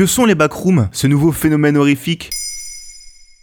Que sont les backrooms, ce nouveau phénomène horrifique?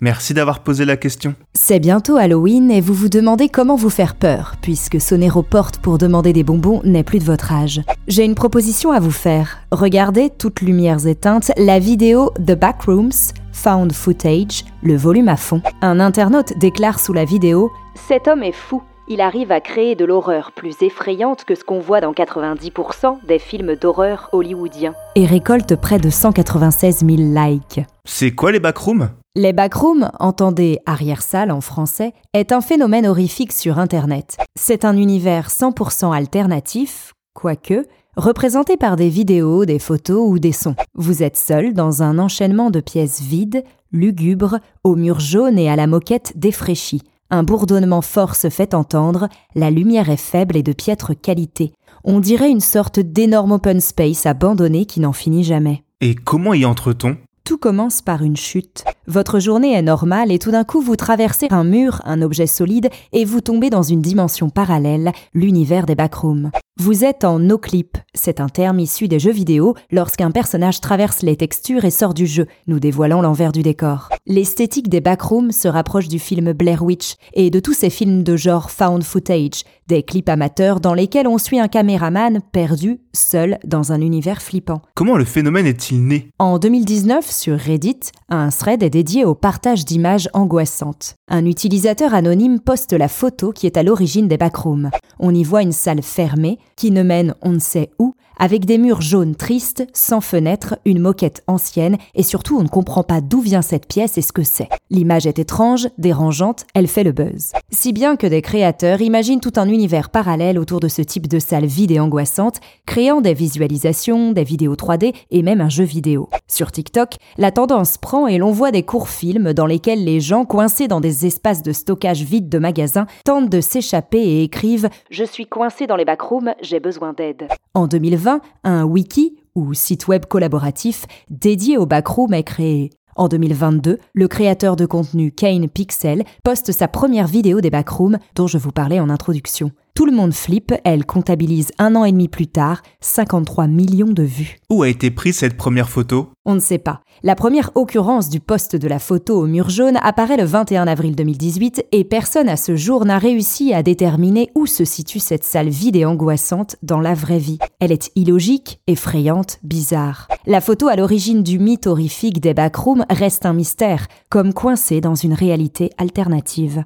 Merci d'avoir posé la question. C'est bientôt Halloween et vous vous demandez comment vous faire peur, puisque sonner aux portes pour demander des bonbons n'est plus de votre âge. J'ai une proposition à vous faire. Regardez, toutes lumières éteintes, la vidéo The Backrooms, Found Footage, le volume à fond. Un internaute déclare sous la vidéo Cet homme est fou. Il arrive à créer de l'horreur plus effrayante que ce qu'on voit dans 90% des films d'horreur hollywoodiens. Et récolte près de 196 000 likes. C'est quoi les backrooms? Les backrooms, entendez arrière-salle en français, est un phénomène horrifique sur Internet. C'est un univers 100% alternatif, quoique, représenté par des vidéos, des photos ou des sons. Vous êtes seul dans un enchaînement de pièces vides, lugubres, aux murs jaunes et à la moquette défraîchie. Un bourdonnement fort se fait entendre, la lumière est faible et de piètre qualité. On dirait une sorte d'énorme open space abandonné qui n'en finit jamais. Et comment y entre-t-on? Tout commence par une chute. Votre journée est normale et tout d'un coup vous traversez un mur, un objet solide, et vous tombez dans une dimension parallèle, l'univers des backrooms. Vous êtes en no-clip, c'est un terme issu des jeux vidéo lorsqu'un personnage traverse les textures et sort du jeu, nous dévoilant l'envers du décor. L'esthétique des backrooms se rapproche du film Blair Witch et de tous ces films de genre found footage, des clips amateurs dans lesquels on suit un caméraman perdu, seul, dans un univers flippant. Comment le phénomène est-il né? En 2019, sur Reddit, un thread est dédié au partage d'images angoissantes. Un utilisateur anonyme poste la photo qui est à l'origine des backrooms. On y voit une salle fermée, qui ne mène on ne sait où, avec des murs jaunes tristes, sans fenêtres, une moquette ancienne, et surtout on ne comprend pas d'où vient cette pièce et ce que c'est. L'image est étrange, dérangeante, elle fait le buzz. Si bien que des créateurs imaginent tout un univers parallèle autour de ce type de salle vide et angoissante, créant des visualisations, des vidéos 3D et même un jeu vidéo. Sur TikTok, la tendance prend et l'on voit des courts films dans lesquels les gens coincés dans des espaces de stockage vides de magasins tentent de s'échapper et écrivent Je suis coincé dans les backrooms, j'ai besoin d'aide. En 2020, un wiki ou site web collaboratif dédié au backroom est créé. En 2022, le créateur de contenu Kane Pixel poste sa première vidéo des backrooms dont je vous parlais en introduction. Tout le monde flippe, elle comptabilise un an et demi plus tard 53 millions de vues. Où a été prise cette première photo? On ne sait pas. La première occurrence du poste de la photo au mur jaune apparaît le 21 avril 2018 et personne à ce jour n'a réussi à déterminer où se situe cette salle vide et angoissante dans la vraie vie. Elle est illogique, effrayante, bizarre. La photo à l'origine du mythe horrifique des backrooms reste un mystère, comme coincée dans une réalité alternative.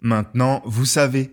Maintenant, vous savez